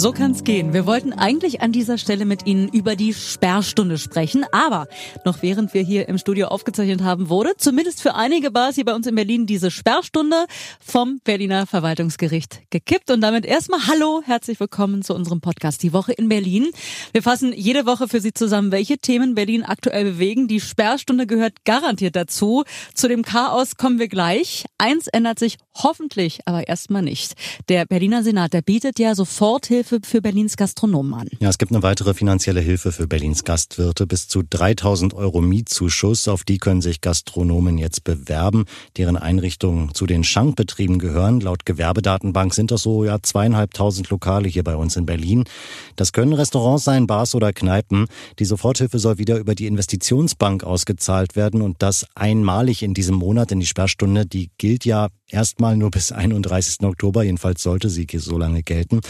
So kann's gehen. Wir wollten eigentlich an dieser Stelle mit Ihnen über die Sperrstunde sprechen, aber noch während wir hier im Studio aufgezeichnet haben, wurde zumindest für einige Bars hier bei uns in Berlin diese Sperrstunde vom Berliner Verwaltungsgericht gekippt. Und damit erstmal Hallo, herzlich willkommen zu unserem Podcast Die Woche in Berlin. Wir fassen jede Woche für Sie zusammen, welche Themen Berlin aktuell bewegen. Die Sperrstunde gehört garantiert dazu. Zu dem Chaos kommen wir gleich. Eins ändert sich hoffentlich, aber erstmal nicht. Der Berliner Senat, der bietet ja Soforthilfe Hilfe für Berlins Gastronomen an. Ja, es gibt eine weitere finanzielle Hilfe für Berlins Gastwirte. Bis zu 3000 Euro Mietzuschuss. Auf die können sich Gastronomen jetzt bewerben, deren Einrichtungen zu den Schankbetrieben gehören. Laut Gewerbedatenbank sind das so ja zweieinhalbtausend Lokale hier bei uns in Berlin. Das können Restaurants sein, Bars oder Kneipen. Die Soforthilfe soll wieder über die Investitionsbank ausgezahlt werden und das einmalig in diesem Monat, in die Sperrstunde. Die gilt ja erstmal nur bis 31. Oktober. Jedenfalls sollte sie so lange gelten.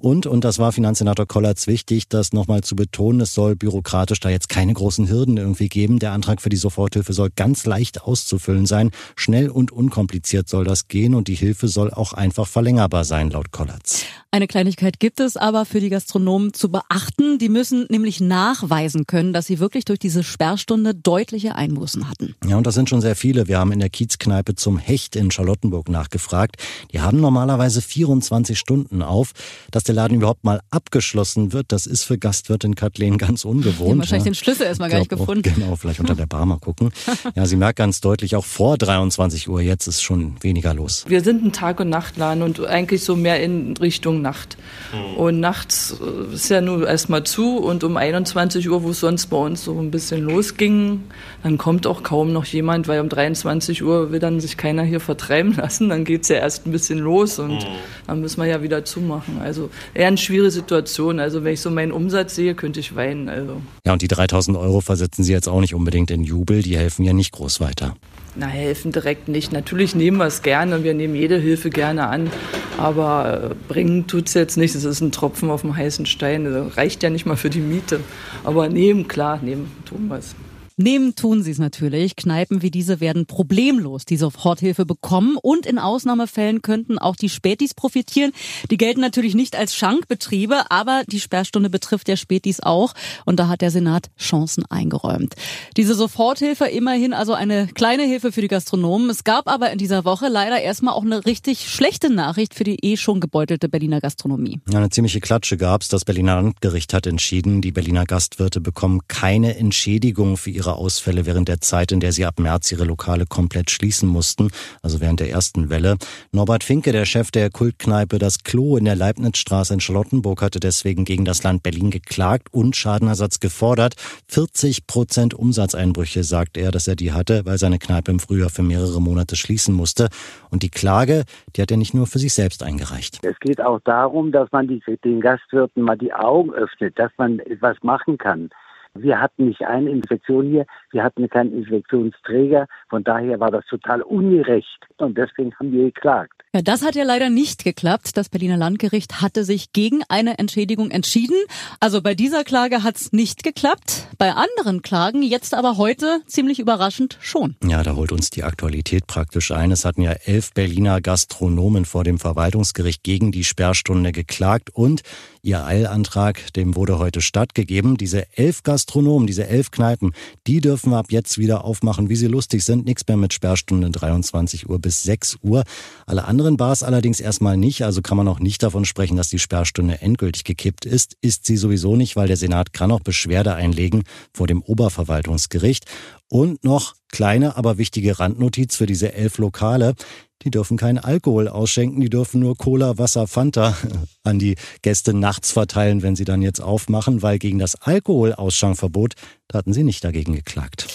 Und, und das war Finanzsenator Kollatz wichtig, das nochmal zu betonen, es soll bürokratisch da jetzt keine großen Hürden irgendwie geben. Der Antrag für die Soforthilfe soll ganz leicht auszufüllen sein. Schnell und unkompliziert soll das gehen und die Hilfe soll auch einfach verlängerbar sein, laut Kollatz. Eine Kleinigkeit gibt es aber für die Gastronomen zu beachten. Die müssen nämlich nachweisen können, dass sie wirklich durch diese Sperrstunde deutliche Einbußen hatten. Ja, und das sind schon sehr viele. Wir haben in der Kiezkneipe zum Hecht in Charlottenburg nachgefragt. Die haben normalerweise 24 Stunden auf. Dass der Laden überhaupt mal abgeschlossen wird, das ist für Gastwirtin Kathleen ganz ungewohnt. Die haben wahrscheinlich ja. den Schlüssel erstmal gar nicht gefunden. Genau, vielleicht unter der Bar mal gucken. Ja, sie merkt ganz deutlich, auch vor 23 Uhr jetzt ist schon weniger los. Wir sind ein Tag- und Nachtladen und eigentlich so mehr in Richtung Nacht. Mhm. Und nachts äh, ist ja nur erstmal zu und um 21 Uhr, wo es sonst bei uns so ein bisschen losging, dann kommt auch kaum noch jemand, weil um 23 Uhr will dann sich keiner hier vertreiben lassen. Dann geht es ja erst ein bisschen los und mhm. dann müssen wir ja wieder zumachen. Also eher eine schwierige Situation. Also wenn ich so meinen Umsatz sehe, könnte ich weinen. Also. Ja, und die 3000 Euro versetzen Sie jetzt auch nicht unbedingt in Jubel. Die helfen ja nicht groß weiter. Na, helfen direkt nicht. Natürlich nehmen wir es gerne und wir nehmen jede Hilfe gerne an. Aber äh, bringen tut es jetzt nicht. Es ist ein Tropfen auf dem heißen Stein. Das reicht ja nicht mal für die Miete. Aber nehmen, klar, nehmen tun wir es. Nehmen tun sie es natürlich. Kneipen wie diese werden problemlos die Soforthilfe bekommen und in Ausnahmefällen könnten auch die Spätis profitieren. Die gelten natürlich nicht als Schankbetriebe, aber die Sperrstunde betrifft ja Spätis auch und da hat der Senat Chancen eingeräumt. Diese Soforthilfe immerhin also eine kleine Hilfe für die Gastronomen. Es gab aber in dieser Woche leider erstmal auch eine richtig schlechte Nachricht für die eh schon gebeutelte Berliner Gastronomie. Ja, eine ziemliche Klatsche gab's. Das Berliner Landgericht hat entschieden, die Berliner Gastwirte bekommen keine Entschädigung für ihre ihre Ausfälle während der Zeit, in der sie ab März ihre Lokale komplett schließen mussten, also während der ersten Welle. Norbert Finke, der Chef der Kultkneipe Das Klo in der Leibnizstraße in Charlottenburg, hatte deswegen gegen das Land Berlin geklagt und Schadenersatz gefordert. 40 Prozent Umsatzeinbrüche, sagt er, dass er die hatte, weil seine Kneipe im Frühjahr für mehrere Monate schließen musste. Und die Klage, die hat er nicht nur für sich selbst eingereicht. Es geht auch darum, dass man die, den Gastwirten mal die Augen öffnet, dass man etwas machen kann. Wir hatten nicht eine Infektion hier, wir hatten keinen Infektionsträger. Von daher war das total ungerecht und deswegen haben wir geklagt. Ja, das hat ja leider nicht geklappt. Das Berliner Landgericht hatte sich gegen eine Entschädigung entschieden. Also bei dieser Klage hat's nicht geklappt. Bei anderen Klagen jetzt aber heute ziemlich überraschend schon. Ja, da holt uns die Aktualität praktisch ein. Es hatten ja elf Berliner Gastronomen vor dem Verwaltungsgericht gegen die Sperrstunde geklagt und ihr Eilantrag, dem wurde heute stattgegeben. Diese elf Gastronomen, diese elf Kneipen, die dürfen ab jetzt wieder aufmachen, wie sie lustig sind. Nichts mehr mit Sperrstunde 23 Uhr bis 6 Uhr. Alle anderen anderen Bars allerdings erstmal nicht, also kann man auch nicht davon sprechen, dass die Sperrstunde endgültig gekippt ist. Ist sie sowieso nicht, weil der Senat kann auch Beschwerde einlegen vor dem Oberverwaltungsgericht. Und noch kleine, aber wichtige Randnotiz für diese elf Lokale. Die dürfen keinen Alkohol ausschenken, die dürfen nur Cola, Wasser, Fanta an die Gäste nachts verteilen, wenn sie dann jetzt aufmachen, weil gegen das Alkoholausschankverbot, da hatten sie nicht dagegen geklagt.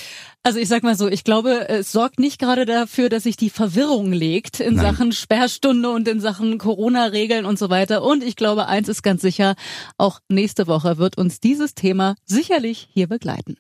Also ich sag mal so, ich glaube, es sorgt nicht gerade dafür, dass sich die Verwirrung legt in Nein. Sachen Sperrstunde und in Sachen Corona-Regeln und so weiter. Und ich glaube, eins ist ganz sicher, auch nächste Woche wird uns dieses Thema sicherlich hier begleiten.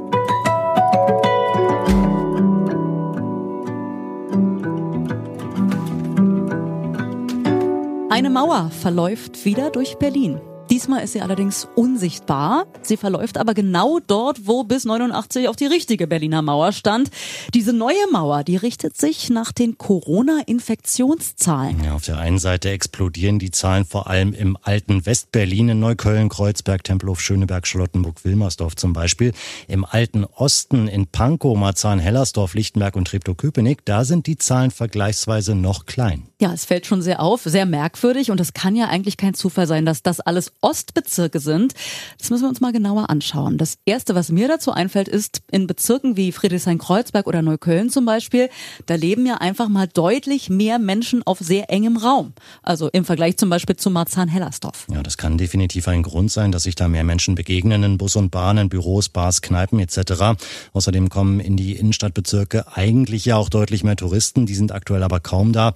Eine Mauer verläuft wieder durch Berlin. Diesmal ist sie allerdings unsichtbar. Sie verläuft aber genau dort, wo bis 89 auch die richtige Berliner Mauer stand. Diese neue Mauer, die richtet sich nach den Corona-Infektionszahlen. Ja, auf der einen Seite explodieren die Zahlen vor allem im alten Westberlin, in Neukölln, Kreuzberg, Tempelhof, Schöneberg, Charlottenburg, Wilmersdorf zum Beispiel. Im alten Osten, in Pankow, Marzahn, Hellersdorf, Lichtenberg und Treptow-Köpenick, da sind die Zahlen vergleichsweise noch klein. Ja, es fällt schon sehr auf, sehr merkwürdig und es kann ja eigentlich kein Zufall sein, dass das alles Ostbezirke sind. Das müssen wir uns mal genauer anschauen. Das erste, was mir dazu einfällt, ist in Bezirken wie Friedrichshain-Kreuzberg oder Neukölln zum Beispiel, da leben ja einfach mal deutlich mehr Menschen auf sehr engem Raum. Also im Vergleich zum Beispiel zu Marzahn-Hellersdorf. Ja, das kann definitiv ein Grund sein, dass sich da mehr Menschen begegnen in Bus und Bahn, in Büros, Bars, Kneipen etc. Außerdem kommen in die Innenstadtbezirke eigentlich ja auch deutlich mehr Touristen. Die sind aktuell aber kaum da.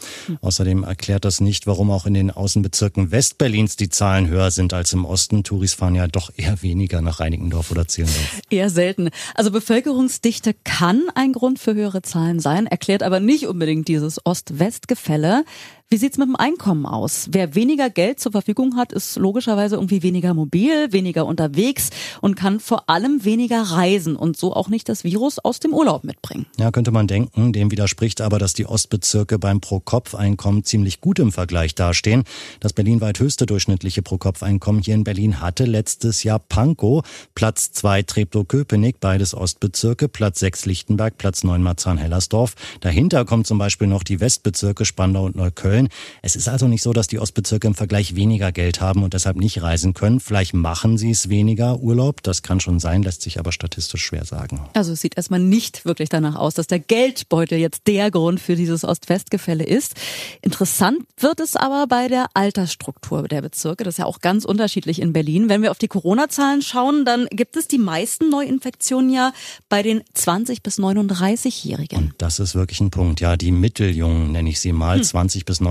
Außerdem erklärt das nicht, warum auch in den Außenbezirken Westberlins die Zahlen höher sind als im Osten. Touris fahren ja doch eher weniger nach Reinickendorf oder Zehlendorf. Eher selten. Also Bevölkerungsdichte kann ein Grund für höhere Zahlen sein, erklärt aber nicht unbedingt dieses Ost-West-Gefälle. Wie sieht's mit dem Einkommen aus? Wer weniger Geld zur Verfügung hat, ist logischerweise irgendwie weniger mobil, weniger unterwegs und kann vor allem weniger reisen und so auch nicht das Virus aus dem Urlaub mitbringen. Ja, könnte man denken. Dem widerspricht aber, dass die Ostbezirke beim Pro-Kopf-Einkommen ziemlich gut im Vergleich dastehen. Das berlinweit höchste durchschnittliche Pro-Kopf-Einkommen hier in Berlin hatte letztes Jahr Pankow, Platz zwei Treptow-Köpenick, beides Ostbezirke, Platz sechs Lichtenberg, Platz neun Marzahn-Hellersdorf. Dahinter kommt zum Beispiel noch die Westbezirke Spandau und Neukölln. Köln. Es ist also nicht so, dass die Ostbezirke im Vergleich weniger Geld haben und deshalb nicht reisen können. Vielleicht machen sie es weniger Urlaub. Das kann schon sein, lässt sich aber statistisch schwer sagen. Also es sieht erstmal nicht wirklich danach aus, dass der Geldbeutel jetzt der Grund für dieses Ost-West-Gefälle ist. Interessant wird es aber bei der Altersstruktur der Bezirke. Das ist ja auch ganz unterschiedlich in Berlin. Wenn wir auf die Corona-Zahlen schauen, dann gibt es die meisten Neuinfektionen ja bei den 20 bis 39-Jährigen. Und das ist wirklich ein Punkt. Ja, die Mitteljungen nenne ich sie mal, hm. 20 bis 39.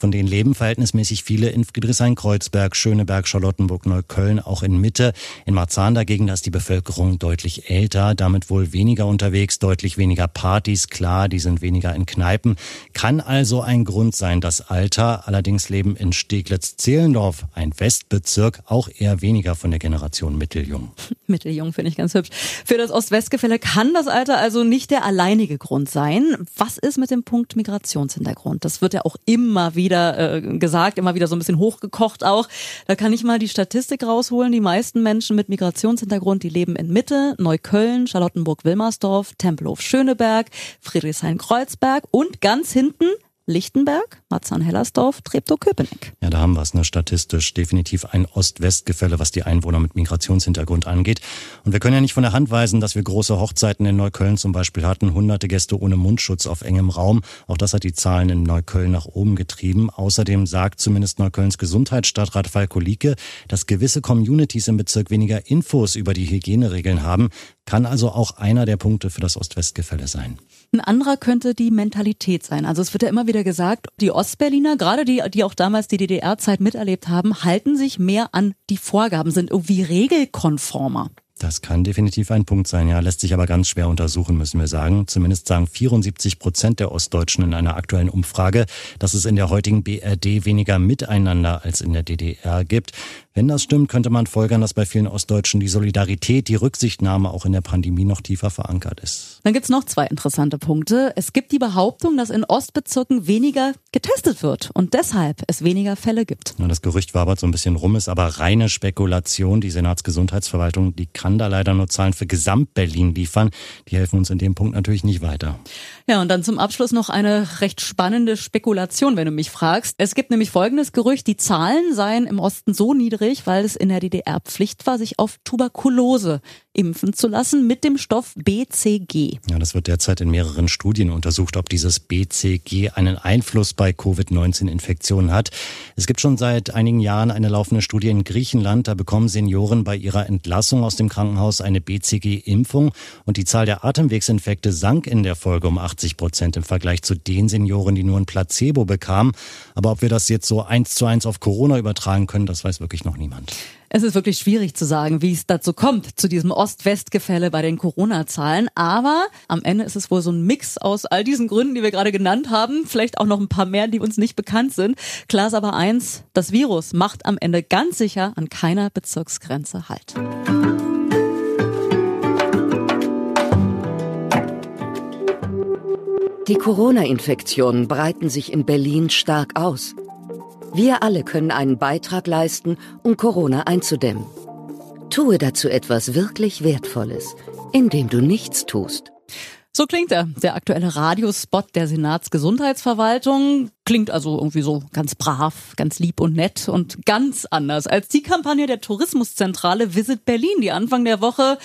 Von denen leben verhältnismäßig viele in Friedrichshain-Kreuzberg, Schöneberg, Charlottenburg, Neukölln, auch in Mitte. In Marzahn dagegen, da ist die Bevölkerung deutlich älter, damit wohl weniger unterwegs, deutlich weniger Partys. Klar, die sind weniger in Kneipen. Kann also ein Grund sein, das Alter. Allerdings leben in Steglitz-Zehlendorf, ein Westbezirk, auch eher weniger von der Generation Mitteljung. Mitteljung finde ich ganz hübsch. Für das Ost-West-Gefälle kann das Alter also nicht der alleinige Grund sein. Was ist mit dem Punkt Migrationshintergrund? Das wird ja auch immer wieder äh, gesagt, immer wieder so ein bisschen hochgekocht auch. Da kann ich mal die Statistik rausholen. Die meisten Menschen mit Migrationshintergrund, die leben in Mitte, Neukölln, Charlottenburg-Wilmersdorf, Tempelhof-Schöneberg, Friedrichshain-Kreuzberg und ganz hinten Lichtenberg, Marzahn-Hellersdorf, Treptow-Köpenick. Ja, da haben wir es, ne? statistisch definitiv ein Ost-West-Gefälle, was die Einwohner mit Migrationshintergrund angeht. Und wir können ja nicht von der Hand weisen, dass wir große Hochzeiten in Neukölln zum Beispiel hatten, hunderte Gäste ohne Mundschutz auf engem Raum. Auch das hat die Zahlen in Neukölln nach oben getrieben. Außerdem sagt zumindest Neuköllns Gesundheitsstadtrat Falko Lieke, dass gewisse Communities im Bezirk weniger Infos über die Hygieneregeln haben. Kann also auch einer der Punkte für das Ost-West-Gefälle sein. Ein anderer könnte die Mentalität sein. Also es wird ja immer wieder gesagt, die Ostberliner, gerade die, die auch damals die DDR-Zeit miterlebt haben, halten sich mehr an die Vorgaben, sind irgendwie regelkonformer. Das kann definitiv ein Punkt sein, ja, lässt sich aber ganz schwer untersuchen, müssen wir sagen. Zumindest sagen 74 Prozent der Ostdeutschen in einer aktuellen Umfrage, dass es in der heutigen BRD weniger Miteinander als in der DDR gibt. Wenn das stimmt, könnte man folgern, dass bei vielen Ostdeutschen die Solidarität, die Rücksichtnahme auch in der Pandemie noch tiefer verankert ist. Dann gibt's noch zwei interessante Punkte. Es gibt die Behauptung, dass in Ostbezirken weniger getestet wird und deshalb es weniger Fälle gibt. Ja, das Gerücht wabert so ein bisschen rum, ist aber reine Spekulation. Die Senatsgesundheitsverwaltung, die kann da leider nur Zahlen für Gesamt-Berlin liefern. Die helfen uns in dem Punkt natürlich nicht weiter. Ja, und dann zum Abschluss noch eine recht spannende Spekulation, wenn du mich fragst. Es gibt nämlich folgendes Gerücht, die Zahlen seien im Osten so niedrig, weil es in der DDR Pflicht war, sich auf Tuberkulose impfen zu lassen mit dem Stoff BCG. Ja, das wird derzeit in mehreren Studien untersucht, ob dieses BCG einen Einfluss bei Covid-19-Infektionen hat. Es gibt schon seit einigen Jahren eine laufende Studie in Griechenland. Da bekommen Senioren bei ihrer Entlassung aus dem Krankenhaus eine BCG-Impfung und die Zahl der Atemwegsinfekte sank in der Folge um 80 Prozent im Vergleich zu den Senioren, die nur ein Placebo bekamen. Aber ob wir das jetzt so eins zu eins auf Corona übertragen können, das weiß wirklich noch niemand. Es ist wirklich schwierig zu sagen, wie es dazu kommt, zu diesem Ost-West-Gefälle bei den Corona-Zahlen. Aber am Ende ist es wohl so ein Mix aus all diesen Gründen, die wir gerade genannt haben. Vielleicht auch noch ein paar mehr, die uns nicht bekannt sind. Klar ist aber eins, das Virus macht am Ende ganz sicher an keiner Bezirksgrenze Halt. Die Corona-Infektionen breiten sich in Berlin stark aus. Wir alle können einen Beitrag leisten, um Corona einzudämmen. Tue dazu etwas wirklich Wertvolles, indem du nichts tust. So klingt er, der aktuelle Radiospot der Senatsgesundheitsverwaltung. Klingt also irgendwie so ganz brav, ganz lieb und nett und ganz anders als die Kampagne der Tourismuszentrale Visit Berlin, die Anfang der Woche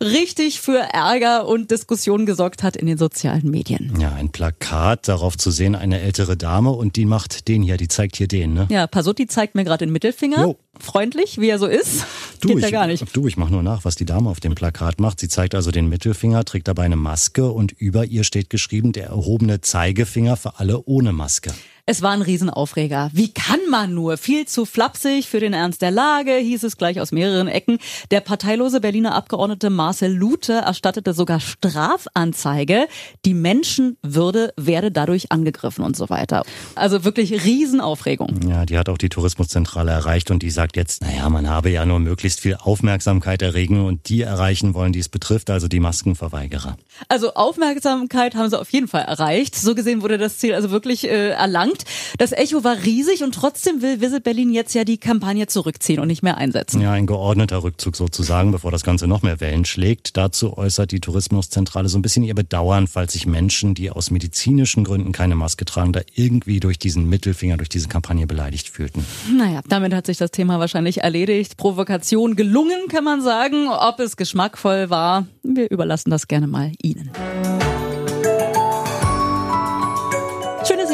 richtig für Ärger und Diskussionen gesorgt hat in den sozialen Medien. Ja, ein Plakat, darauf zu sehen eine ältere Dame und die macht den hier, die zeigt hier den, ne? Ja, Pasutti zeigt mir gerade den Mittelfinger. Jo. Freundlich, wie er so ist. Du, Geht ich, ja gar nicht. Du, ich mach nur nach, was die Dame auf dem Plakat macht. Sie zeigt also den Mittelfinger, trägt dabei eine Maske und über ihr steht geschrieben der erhobene Zeigefinger für alle ohne Maske. Es war ein Riesenaufreger. Wie kann man nur? Viel zu flapsig für den Ernst der Lage, hieß es gleich aus mehreren Ecken. Der parteilose Berliner Abgeordnete Marcel Lute erstattete sogar Strafanzeige. Die Menschenwürde werde dadurch angegriffen und so weiter. Also wirklich Riesenaufregung. Ja, die hat auch die Tourismuszentrale erreicht und die sagt jetzt, naja, man habe ja nur möglichst viel Aufmerksamkeit erregen und die erreichen wollen, die es betrifft, also die Maskenverweigerer. Also Aufmerksamkeit haben sie auf jeden Fall erreicht. So gesehen wurde das Ziel also wirklich äh, erlangt gelangt. Das Echo war riesig und trotzdem will Visit Berlin jetzt ja die Kampagne zurückziehen und nicht mehr einsetzen. Ja, ein geordneter Rückzug sozusagen, bevor das Ganze noch mehr Wellen schlägt. Dazu äußert die Tourismuszentrale so ein bisschen ihr Bedauern, falls sich Menschen, die aus medizinischen Gründen keine Maske tragen, da irgendwie durch diesen Mittelfinger, durch diese Kampagne beleidigt fühlten. Naja, damit hat sich das Thema wahrscheinlich erledigt. Provokation gelungen, kann man sagen. Ob es geschmackvoll war, wir überlassen das gerne mal Ihnen.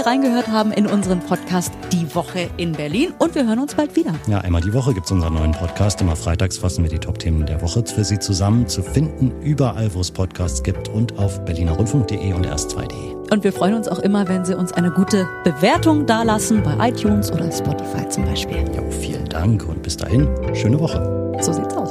Reingehört haben in unseren Podcast Die Woche in Berlin und wir hören uns bald wieder. Ja, einmal die Woche gibt es unseren neuen Podcast. Immer freitags fassen wir die Top-Themen der Woche für Sie zusammen. Zu finden überall, wo es Podcasts gibt und auf berlinerrundfunk.de und erst2.de. Und wir freuen uns auch immer, wenn Sie uns eine gute Bewertung dalassen bei iTunes oder Spotify zum Beispiel. Ja, vielen Dank und bis dahin, schöne Woche. So sieht's aus.